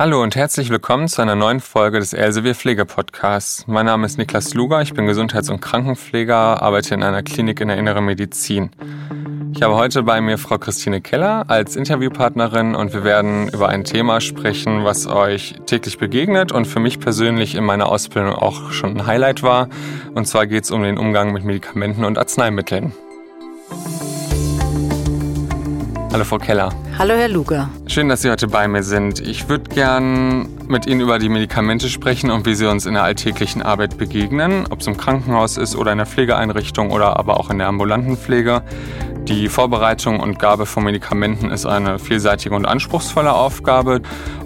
Hallo und herzlich willkommen zu einer neuen Folge des Elsevier Pflege Podcasts. Mein Name ist Niklas Luger, ich bin Gesundheits- und Krankenpfleger, arbeite in einer Klinik in der Inneren Medizin. Ich habe heute bei mir Frau Christine Keller als Interviewpartnerin und wir werden über ein Thema sprechen, was euch täglich begegnet und für mich persönlich in meiner Ausbildung auch schon ein Highlight war. Und zwar geht es um den Umgang mit Medikamenten und Arzneimitteln. Hallo Frau Keller. Hallo Herr Luger. Schön, dass Sie heute bei mir sind. Ich würde gern mit Ihnen über die Medikamente sprechen und wie sie uns in der alltäglichen Arbeit begegnen, ob es im Krankenhaus ist oder in der Pflegeeinrichtung oder aber auch in der ambulanten Pflege. Die Vorbereitung und Gabe von Medikamenten ist eine vielseitige und anspruchsvolle Aufgabe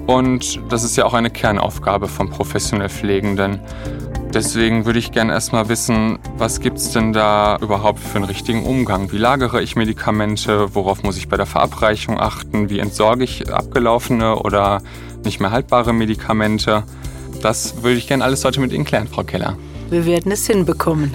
und das ist ja auch eine Kernaufgabe von professionell Pflegenden. Deswegen würde ich gerne erstmal wissen, was gibt es denn da überhaupt für einen richtigen Umgang? Wie lagere ich Medikamente? Worauf muss ich bei der Verabreichung achten? Wie entsorge ich abgelaufene oder nicht mehr haltbare Medikamente? Das würde ich gerne alles heute mit Ihnen klären, Frau Keller. Wir werden es hinbekommen.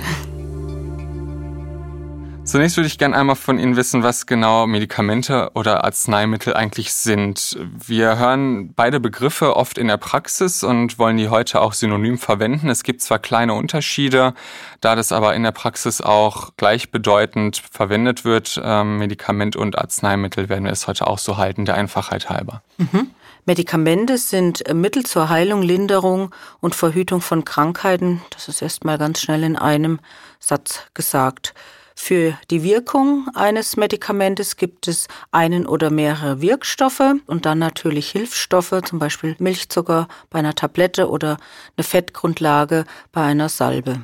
Zunächst würde ich gerne einmal von Ihnen wissen, was genau Medikamente oder Arzneimittel eigentlich sind. Wir hören beide Begriffe oft in der Praxis und wollen die heute auch synonym verwenden. Es gibt zwar kleine Unterschiede, da das aber in der Praxis auch gleichbedeutend verwendet wird, ähm, Medikament und Arzneimittel, werden wir es heute auch so halten, der Einfachheit halber. Mhm. Medikamente sind Mittel zur Heilung, Linderung und Verhütung von Krankheiten. Das ist erstmal ganz schnell in einem Satz gesagt. Für die Wirkung eines Medikamentes gibt es einen oder mehrere Wirkstoffe und dann natürlich Hilfsstoffe, zum Beispiel Milchzucker bei einer Tablette oder eine Fettgrundlage bei einer Salbe.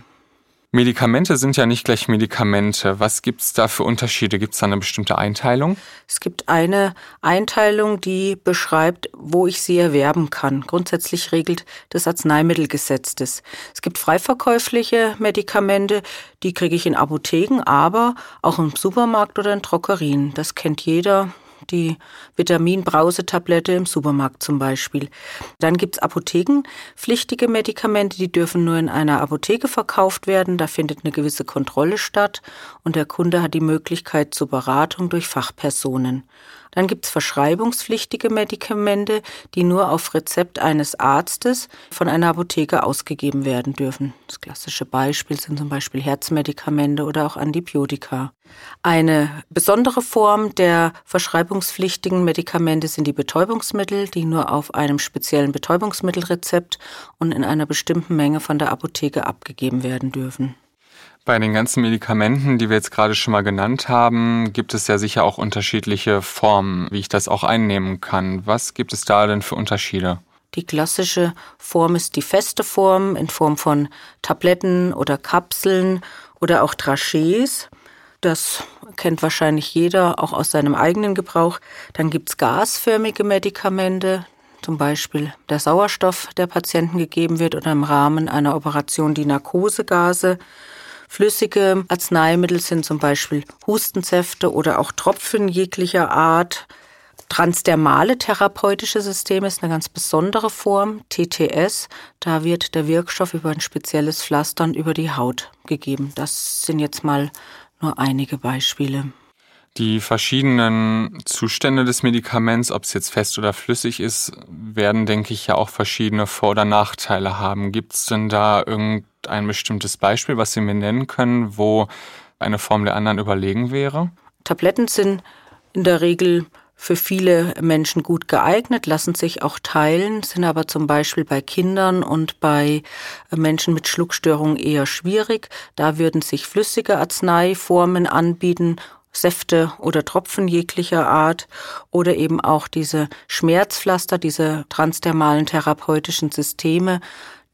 Medikamente sind ja nicht gleich Medikamente. Was gibt es da für Unterschiede? Gibt es da eine bestimmte Einteilung? Es gibt eine Einteilung, die beschreibt, wo ich sie erwerben kann. Grundsätzlich regelt das Arzneimittelgesetz das. Es gibt freiverkäufliche Medikamente, die kriege ich in Apotheken, aber auch im Supermarkt oder in Drogerien. Das kennt jeder die Vitaminbrausetablette im Supermarkt zum Beispiel. Dann gibt's apothekenpflichtige Medikamente, die dürfen nur in einer Apotheke verkauft werden. Da findet eine gewisse Kontrolle statt und der Kunde hat die Möglichkeit zur Beratung durch Fachpersonen. Dann gibt es verschreibungspflichtige Medikamente, die nur auf Rezept eines Arztes von einer Apotheke ausgegeben werden dürfen. Das klassische Beispiel sind zum Beispiel Herzmedikamente oder auch Antibiotika. Eine besondere Form der verschreibungspflichtigen Medikamente sind die Betäubungsmittel, die nur auf einem speziellen Betäubungsmittelrezept und in einer bestimmten Menge von der Apotheke abgegeben werden dürfen. Bei den ganzen Medikamenten, die wir jetzt gerade schon mal genannt haben, gibt es ja sicher auch unterschiedliche Formen, wie ich das auch einnehmen kann. Was gibt es da denn für Unterschiede? Die klassische Form ist die feste Form in Form von Tabletten oder Kapseln oder auch Trachés. Das kennt wahrscheinlich jeder auch aus seinem eigenen Gebrauch. Dann gibt es gasförmige Medikamente, zum Beispiel der Sauerstoff, der Patienten gegeben wird oder im Rahmen einer Operation die Narkosegase. Flüssige Arzneimittel sind zum Beispiel Hustensäfte oder auch Tropfen jeglicher Art. Transdermale therapeutische Systeme ist eine ganz besondere Form, TTS. Da wird der Wirkstoff über ein spezielles Pflastern über die Haut gegeben. Das sind jetzt mal nur einige Beispiele. Die verschiedenen Zustände des Medikaments, ob es jetzt fest oder flüssig ist, werden, denke ich, ja auch verschiedene Vor- oder Nachteile haben. Gibt es denn da irgendein bestimmtes Beispiel, was Sie mir nennen können, wo eine Form der anderen überlegen wäre? Tabletten sind in der Regel für viele Menschen gut geeignet, lassen sich auch teilen, sind aber zum Beispiel bei Kindern und bei Menschen mit Schluckstörungen eher schwierig. Da würden sich flüssige Arzneiformen anbieten Säfte oder Tropfen jeglicher Art oder eben auch diese Schmerzpflaster, diese transdermalen therapeutischen Systeme.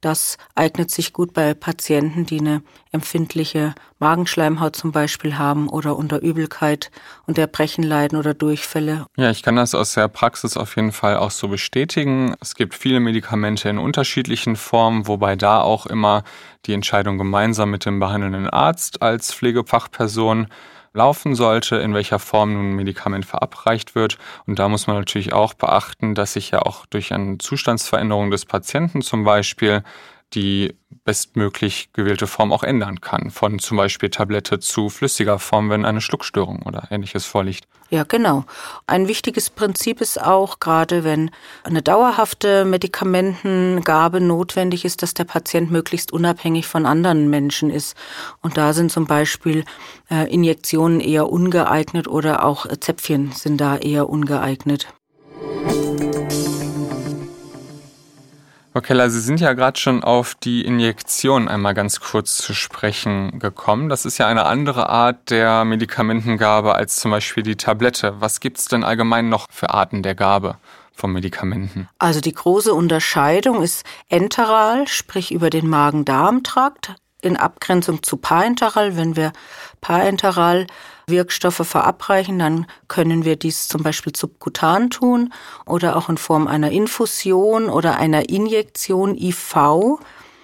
Das eignet sich gut bei Patienten, die eine empfindliche Magenschleimhaut zum Beispiel haben oder unter Übelkeit und Erbrechen leiden oder Durchfälle. Ja, ich kann das aus der Praxis auf jeden Fall auch so bestätigen. Es gibt viele Medikamente in unterschiedlichen Formen, wobei da auch immer die Entscheidung gemeinsam mit dem behandelnden Arzt als Pflegefachperson laufen sollte, in welcher Form nun ein Medikament verabreicht wird. Und da muss man natürlich auch beachten, dass sich ja auch durch eine Zustandsveränderung des Patienten zum Beispiel die bestmöglich gewählte Form auch ändern kann. Von zum Beispiel Tablette zu flüssiger Form, wenn eine Schluckstörung oder ähnliches vorliegt. Ja, genau. Ein wichtiges Prinzip ist auch, gerade wenn eine dauerhafte Medikamentengabe notwendig ist, dass der Patient möglichst unabhängig von anderen Menschen ist. Und da sind zum Beispiel äh, Injektionen eher ungeeignet oder auch Zäpfchen sind da eher ungeeignet. Frau Keller, Sie sind ja gerade schon auf die Injektion einmal ganz kurz zu sprechen gekommen. Das ist ja eine andere Art der Medikamentengabe als zum Beispiel die Tablette. Was gibt es denn allgemein noch für Arten der Gabe? von Medikamenten? Also die große Unterscheidung ist enteral, sprich über den Magen-Darm-Trakt, in Abgrenzung zu parenteral. Wenn wir parenteral Wirkstoffe verabreichen, dann können wir dies zum Beispiel subkutan tun oder auch in Form einer Infusion oder einer Injektion IV.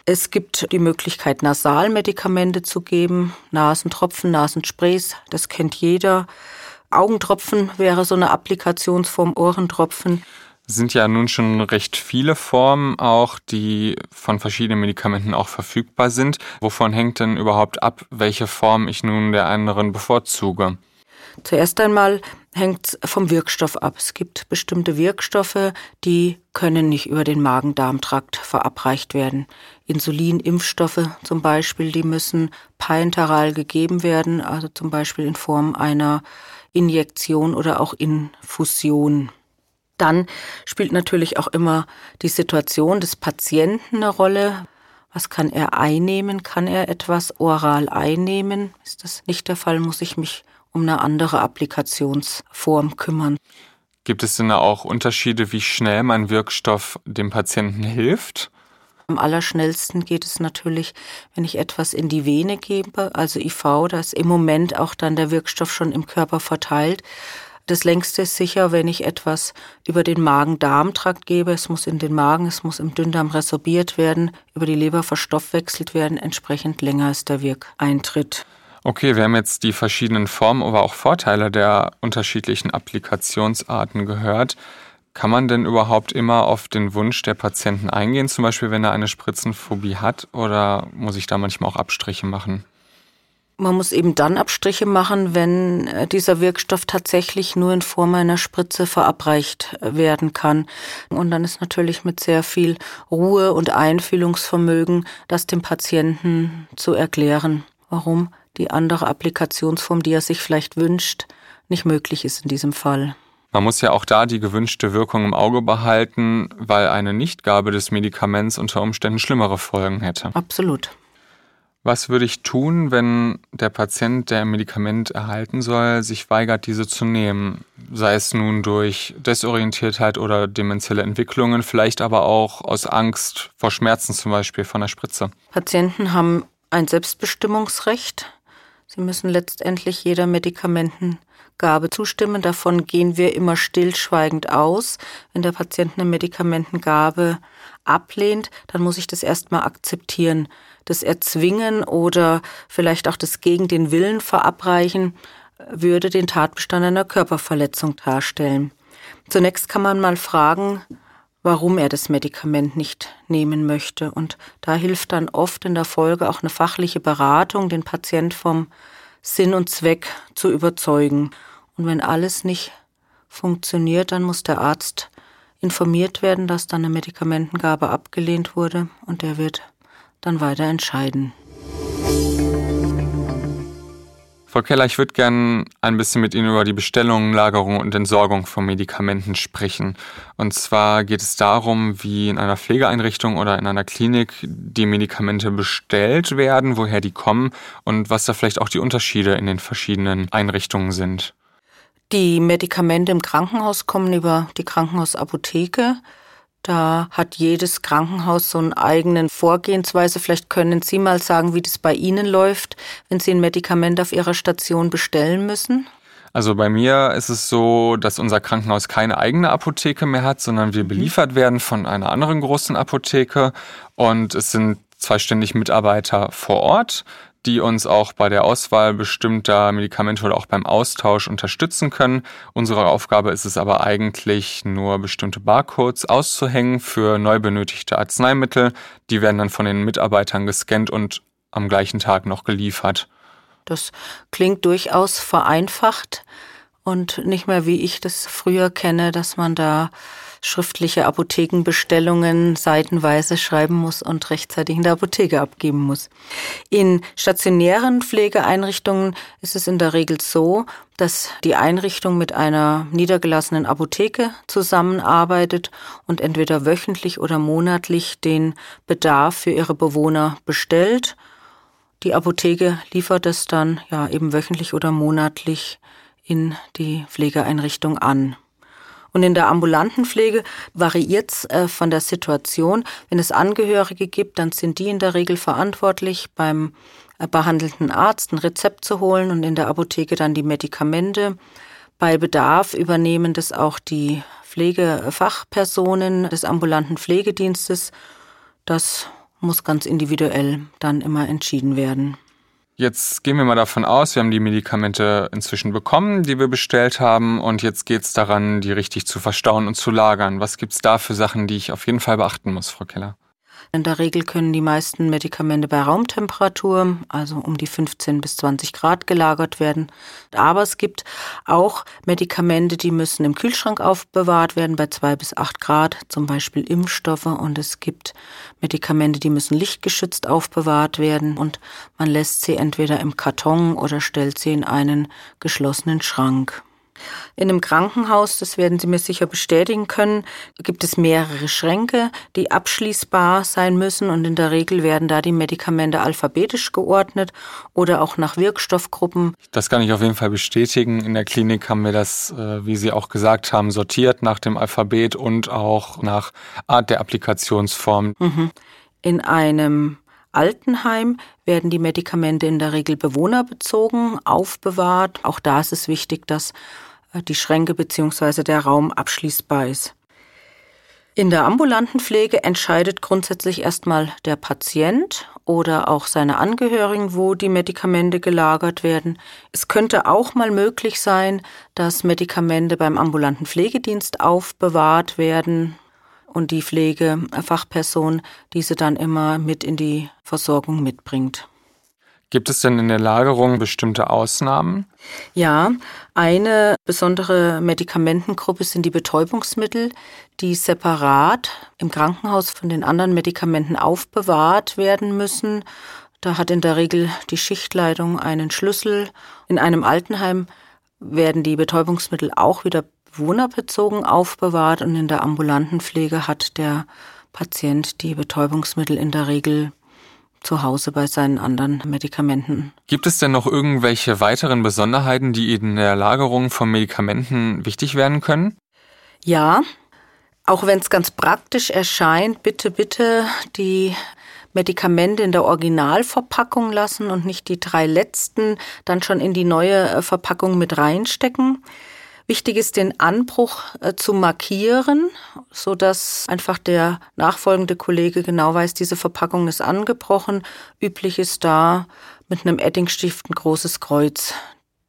Es gibt die Möglichkeit, Nasalmedikamente zu geben, Nasentropfen, Nasensprays, das kennt jeder. Augentropfen wäre so eine Applikationsform, Ohrentropfen sind ja nun schon recht viele Formen auch, die von verschiedenen Medikamenten auch verfügbar sind. Wovon hängt denn überhaupt ab, welche Form ich nun der anderen bevorzuge? Zuerst einmal hängt es vom Wirkstoff ab. Es gibt bestimmte Wirkstoffe, die können nicht über den Magen-Darm-Trakt verabreicht werden. Insulinimpfstoffe zum Beispiel, die müssen parenteral gegeben werden, also zum Beispiel in Form einer Injektion oder auch Infusion. Dann spielt natürlich auch immer die Situation des Patienten eine Rolle. Was kann er einnehmen? Kann er etwas oral einnehmen? Ist das nicht der Fall, muss ich mich um eine andere Applikationsform kümmern. Gibt es denn auch Unterschiede, wie schnell mein Wirkstoff dem Patienten hilft? Am allerschnellsten geht es natürlich, wenn ich etwas in die Vene gebe, also IV, da ist im Moment auch dann der Wirkstoff schon im Körper verteilt. Das längste ist sicher, wenn ich etwas über den Magen-Darm-Trakt gebe. Es muss in den Magen, es muss im Dünndarm resorbiert werden, über die Leber verstoffwechselt werden. Entsprechend länger ist der Wirkeintritt. Okay, wir haben jetzt die verschiedenen Formen, aber auch Vorteile der unterschiedlichen Applikationsarten gehört. Kann man denn überhaupt immer auf den Wunsch der Patienten eingehen, zum Beispiel wenn er eine Spritzenphobie hat, oder muss ich da manchmal auch Abstriche machen? Man muss eben dann Abstriche machen, wenn äh, dieser Wirkstoff tatsächlich nur in Form einer Spritze verabreicht äh, werden kann. Und dann ist natürlich mit sehr viel Ruhe und Einfühlungsvermögen, das dem Patienten zu erklären, warum die andere Applikationsform, die er sich vielleicht wünscht, nicht möglich ist in diesem Fall. Man muss ja auch da die gewünschte Wirkung im Auge behalten, weil eine Nichtgabe des Medikaments unter Umständen schlimmere Folgen hätte. Absolut. Was würde ich tun, wenn der Patient, der ein Medikament erhalten soll, sich weigert, diese zu nehmen? Sei es nun durch Desorientiertheit oder demenzielle Entwicklungen, vielleicht aber auch aus Angst vor Schmerzen zum Beispiel von der Spritze. Patienten haben ein Selbstbestimmungsrecht. Sie müssen letztendlich jeder Medikamentengabe zustimmen. Davon gehen wir immer stillschweigend aus. Wenn der Patient eine Medikamentengabe ablehnt, dann muss ich das erstmal akzeptieren das Erzwingen oder vielleicht auch das gegen den Willen verabreichen würde den Tatbestand einer Körperverletzung darstellen. Zunächst kann man mal fragen, warum er das Medikament nicht nehmen möchte. Und da hilft dann oft in der Folge auch eine fachliche Beratung, den Patient vom Sinn und Zweck zu überzeugen. Und wenn alles nicht funktioniert, dann muss der Arzt informiert werden, dass dann eine Medikamentengabe abgelehnt wurde und er wird dann weiter entscheiden. Frau Keller, ich würde gerne ein bisschen mit Ihnen über die Bestellung, Lagerung und Entsorgung von Medikamenten sprechen. Und zwar geht es darum, wie in einer Pflegeeinrichtung oder in einer Klinik die Medikamente bestellt werden, woher die kommen und was da vielleicht auch die Unterschiede in den verschiedenen Einrichtungen sind. Die Medikamente im Krankenhaus kommen über die Krankenhausapotheke. Da hat jedes Krankenhaus so eine eigene Vorgehensweise. Vielleicht können Sie mal sagen, wie das bei Ihnen läuft, wenn Sie ein Medikament auf Ihrer Station bestellen müssen. Also bei mir ist es so, dass unser Krankenhaus keine eigene Apotheke mehr hat, sondern wir mhm. beliefert werden von einer anderen großen Apotheke. Und es sind zwei ständig Mitarbeiter vor Ort, die uns auch bei der Auswahl bestimmter Medikamente oder auch beim Austausch unterstützen können. Unsere Aufgabe ist es aber eigentlich nur bestimmte Barcodes auszuhängen für neu benötigte Arzneimittel. Die werden dann von den Mitarbeitern gescannt und am gleichen Tag noch geliefert. Das klingt durchaus vereinfacht und nicht mehr wie ich das früher kenne, dass man da schriftliche Apothekenbestellungen seitenweise schreiben muss und rechtzeitig in der Apotheke abgeben muss. In stationären Pflegeeinrichtungen ist es in der Regel so, dass die Einrichtung mit einer niedergelassenen Apotheke zusammenarbeitet und entweder wöchentlich oder monatlich den Bedarf für ihre Bewohner bestellt. Die Apotheke liefert es dann ja eben wöchentlich oder monatlich in die Pflegeeinrichtung an. Und in der ambulanten Pflege variiert es äh, von der Situation. Wenn es Angehörige gibt, dann sind die in der Regel verantwortlich, beim äh, behandelnden Arzt ein Rezept zu holen und in der Apotheke dann die Medikamente. Bei Bedarf übernehmen das auch die Pflegefachpersonen des ambulanten Pflegedienstes. Das muss ganz individuell dann immer entschieden werden. Jetzt gehen wir mal davon aus, wir haben die Medikamente inzwischen bekommen, die wir bestellt haben, und jetzt geht es daran, die richtig zu verstauen und zu lagern. Was gibt es da für Sachen, die ich auf jeden Fall beachten muss, Frau Keller? In der Regel können die meisten Medikamente bei Raumtemperatur, also um die 15 bis 20 Grad gelagert werden. Aber es gibt auch Medikamente, die müssen im Kühlschrank aufbewahrt werden bei 2 bis 8 Grad, zum Beispiel Impfstoffe. Und es gibt Medikamente, die müssen lichtgeschützt aufbewahrt werden. Und man lässt sie entweder im Karton oder stellt sie in einen geschlossenen Schrank. In einem Krankenhaus, das werden Sie mir sicher bestätigen können, gibt es mehrere Schränke, die abschließbar sein müssen und in der Regel werden da die Medikamente alphabetisch geordnet oder auch nach Wirkstoffgruppen. Das kann ich auf jeden Fall bestätigen. In der Klinik haben wir das, äh, wie Sie auch gesagt haben, sortiert nach dem Alphabet und auch nach Art der Applikationsform. Mhm. In einem Altenheim werden die Medikamente in der Regel bewohnerbezogen aufbewahrt. Auch da ist es wichtig, dass äh, die Schränke bzw. der Raum abschließbar ist. In der ambulanten Pflege entscheidet grundsätzlich erstmal der Patient oder auch seine Angehörigen, wo die Medikamente gelagert werden. Es könnte auch mal möglich sein, dass Medikamente beim ambulanten Pflegedienst aufbewahrt werden und die Pflegefachperson diese dann immer mit in die Versorgung mitbringt. Gibt es denn in der Lagerung bestimmte Ausnahmen? Ja, eine besondere Medikamentengruppe sind die Betäubungsmittel, die separat im Krankenhaus von den anderen Medikamenten aufbewahrt werden müssen. Da hat in der Regel die Schichtleitung einen Schlüssel. In einem Altenheim werden die Betäubungsmittel auch wieder bewohnerbezogen aufbewahrt und in der ambulanten Pflege hat der Patient die Betäubungsmittel in der Regel zu Hause bei seinen anderen Medikamenten. Gibt es denn noch irgendwelche weiteren Besonderheiten, die in der Lagerung von Medikamenten wichtig werden können? Ja, auch wenn es ganz praktisch erscheint, bitte, bitte die Medikamente in der Originalverpackung lassen und nicht die drei letzten dann schon in die neue äh, Verpackung mit reinstecken. Wichtig ist, den Anbruch äh, zu markieren, so dass einfach der nachfolgende Kollege genau weiß, diese Verpackung ist angebrochen. Üblich ist da mit einem Eddingstift ein großes Kreuz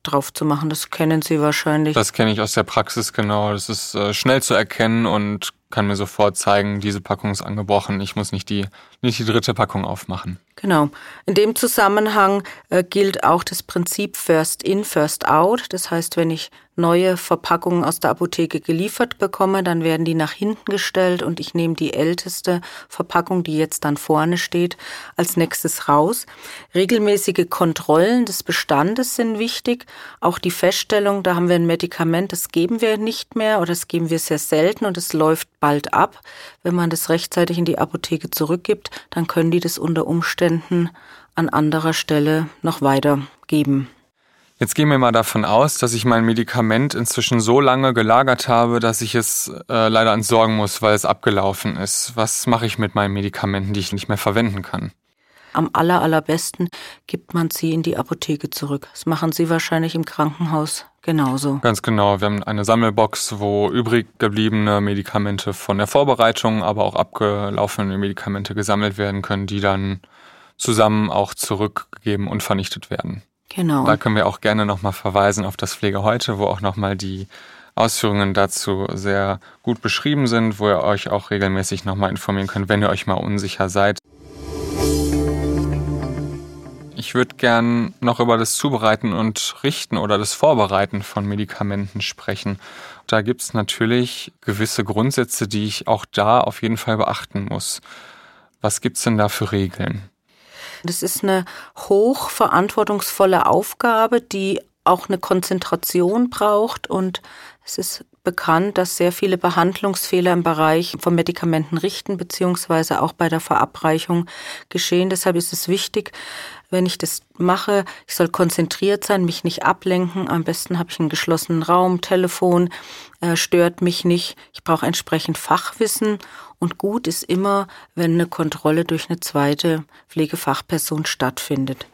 drauf zu machen. Das kennen Sie wahrscheinlich. Das kenne ich aus der Praxis genau. Das ist äh, schnell zu erkennen und kann mir sofort zeigen, diese Packung ist angebrochen. Ich muss nicht die, nicht die dritte Packung aufmachen. Genau. In dem Zusammenhang äh, gilt auch das Prinzip First in, First out. Das heißt, wenn ich neue Verpackungen aus der Apotheke geliefert bekomme, dann werden die nach hinten gestellt und ich nehme die älteste Verpackung, die jetzt dann vorne steht, als nächstes raus. Regelmäßige Kontrollen des Bestandes sind wichtig. Auch die Feststellung, da haben wir ein Medikament, das geben wir nicht mehr oder das geben wir sehr selten und es läuft bald ab. Wenn man das rechtzeitig in die Apotheke zurückgibt, dann können die das unter Umständen an anderer Stelle noch weitergeben. Jetzt gehen wir mal davon aus, dass ich mein Medikament inzwischen so lange gelagert habe, dass ich es äh, leider entsorgen muss, weil es abgelaufen ist. Was mache ich mit meinen Medikamenten, die ich nicht mehr verwenden kann? Am aller, allerbesten gibt man sie in die Apotheke zurück. Das machen Sie wahrscheinlich im Krankenhaus genauso. Ganz genau. Wir haben eine Sammelbox, wo übrig gebliebene Medikamente von der Vorbereitung, aber auch abgelaufene Medikamente gesammelt werden können, die dann zusammen auch zurückgegeben und vernichtet werden. Genau. Da können wir auch gerne nochmal verweisen auf das Pflege heute, wo auch nochmal die Ausführungen dazu sehr gut beschrieben sind, wo ihr euch auch regelmäßig nochmal informieren könnt, wenn ihr euch mal unsicher seid. Ich würde gern noch über das Zubereiten und Richten oder das Vorbereiten von Medikamenten sprechen. Da gibt es natürlich gewisse Grundsätze, die ich auch da auf jeden Fall beachten muss. Was gibt es denn da für Regeln? Das ist eine hochverantwortungsvolle Aufgabe, die auch eine Konzentration braucht und es ist bekannt, dass sehr viele Behandlungsfehler im Bereich von Medikamenten richten beziehungsweise auch bei der Verabreichung geschehen. Deshalb ist es wichtig, wenn ich das mache, ich soll konzentriert sein, mich nicht ablenken. Am besten habe ich einen geschlossenen Raum, Telefon äh, stört mich nicht. Ich brauche entsprechend Fachwissen und gut ist immer, wenn eine Kontrolle durch eine zweite Pflegefachperson stattfindet.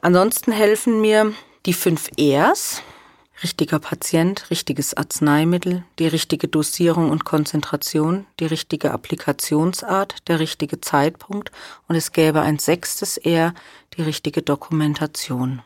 Ansonsten helfen mir die fünf Rs. Richtiger Patient, richtiges Arzneimittel, die richtige Dosierung und Konzentration, die richtige Applikationsart, der richtige Zeitpunkt und es gäbe ein sechstes R, die richtige Dokumentation.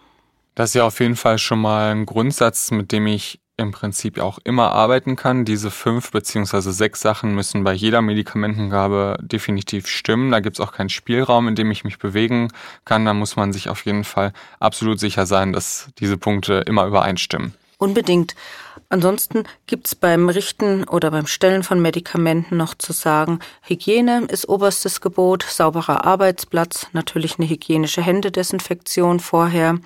Das ist ja auf jeden Fall schon mal ein Grundsatz, mit dem ich im Prinzip auch immer arbeiten kann. Diese fünf beziehungsweise sechs Sachen müssen bei jeder Medikamentengabe definitiv stimmen. Da gibt es auch keinen Spielraum, in dem ich mich bewegen kann. Da muss man sich auf jeden Fall absolut sicher sein, dass diese Punkte immer übereinstimmen. Unbedingt. Ansonsten gibt es beim Richten oder beim Stellen von Medikamenten noch zu sagen, Hygiene ist oberstes Gebot, sauberer Arbeitsplatz, natürlich eine hygienische Händedesinfektion vorher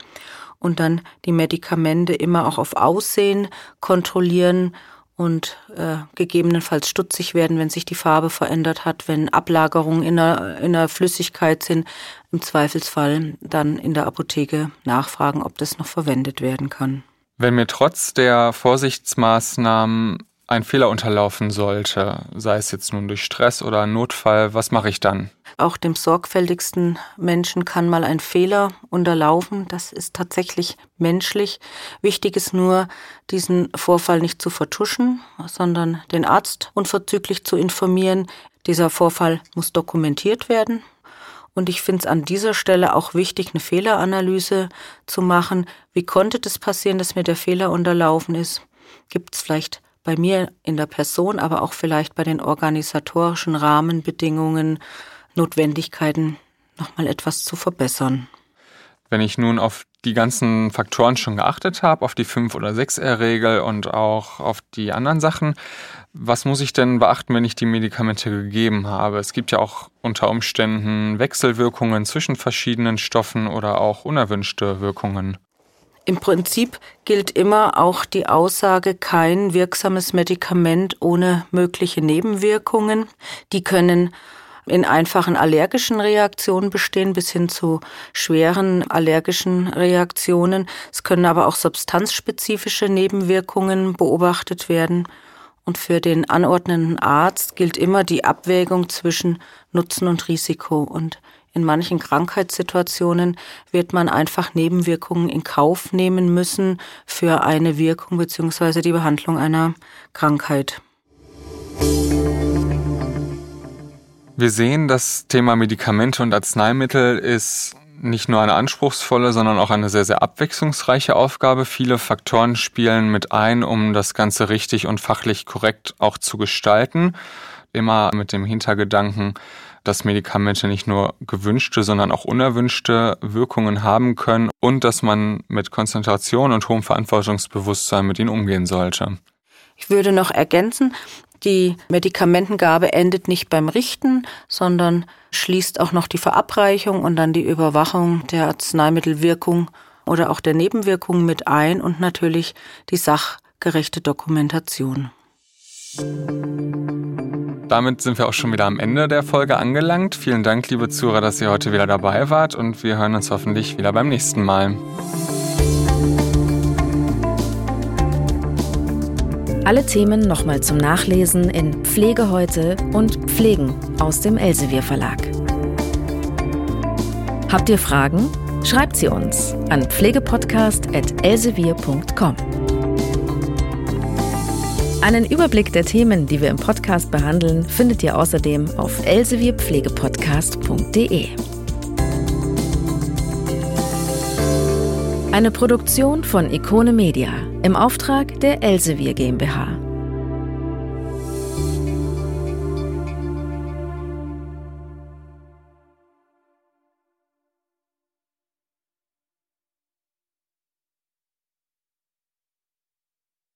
und dann die Medikamente immer auch auf Aussehen kontrollieren und äh, gegebenenfalls stutzig werden, wenn sich die Farbe verändert hat, wenn Ablagerungen in der, in der Flüssigkeit sind. Im Zweifelsfall dann in der Apotheke nachfragen, ob das noch verwendet werden kann. Wenn mir trotz der Vorsichtsmaßnahmen ein Fehler unterlaufen sollte, sei es jetzt nun durch Stress oder Notfall, was mache ich dann? Auch dem sorgfältigsten Menschen kann mal ein Fehler unterlaufen. Das ist tatsächlich menschlich. Wichtig ist nur, diesen Vorfall nicht zu vertuschen, sondern den Arzt unverzüglich zu informieren. Dieser Vorfall muss dokumentiert werden. Und ich finde es an dieser Stelle auch wichtig, eine Fehleranalyse zu machen. Wie konnte das passieren, dass mir der Fehler unterlaufen ist? Gibt es vielleicht bei mir in der Person, aber auch vielleicht bei den organisatorischen Rahmenbedingungen, Notwendigkeiten, nochmal etwas zu verbessern? Wenn ich nun auf die ganzen Faktoren schon geachtet habe, auf die 5- oder 6R-Regel und auch auf die anderen Sachen, was muss ich denn beachten, wenn ich die Medikamente gegeben habe? Es gibt ja auch unter Umständen Wechselwirkungen zwischen verschiedenen Stoffen oder auch unerwünschte Wirkungen. Im Prinzip gilt immer auch die Aussage, kein wirksames Medikament ohne mögliche Nebenwirkungen. Die können in einfachen allergischen Reaktionen bestehen bis hin zu schweren allergischen Reaktionen. Es können aber auch substanzspezifische Nebenwirkungen beobachtet werden. Und für den anordnenden Arzt gilt immer die Abwägung zwischen Nutzen und Risiko. Und in manchen Krankheitssituationen wird man einfach Nebenwirkungen in Kauf nehmen müssen für eine Wirkung bzw. die Behandlung einer Krankheit. Wir sehen, das Thema Medikamente und Arzneimittel ist nicht nur eine anspruchsvolle, sondern auch eine sehr, sehr abwechslungsreiche Aufgabe. Viele Faktoren spielen mit ein, um das Ganze richtig und fachlich korrekt auch zu gestalten. Immer mit dem Hintergedanken, dass Medikamente nicht nur gewünschte, sondern auch unerwünschte Wirkungen haben können und dass man mit Konzentration und hohem Verantwortungsbewusstsein mit ihnen umgehen sollte. Ich würde noch ergänzen, die Medikamentengabe endet nicht beim Richten, sondern schließt auch noch die Verabreichung und dann die Überwachung der Arzneimittelwirkung oder auch der Nebenwirkungen mit ein und natürlich die sachgerechte Dokumentation. Damit sind wir auch schon wieder am Ende der Folge angelangt. Vielen Dank, liebe Zuhörer, dass ihr heute wieder dabei wart und wir hören uns hoffentlich wieder beim nächsten Mal. Alle Themen nochmal zum Nachlesen in Pflege heute und Pflegen aus dem Elsevier Verlag. Habt ihr Fragen? Schreibt sie uns an pflegepodcast.elsevier.com. Einen Überblick der Themen, die wir im Podcast behandeln, findet ihr außerdem auf elsevierpflegepodcast.de. Eine Produktion von Ikone Media im Auftrag der Elsevier GmbH.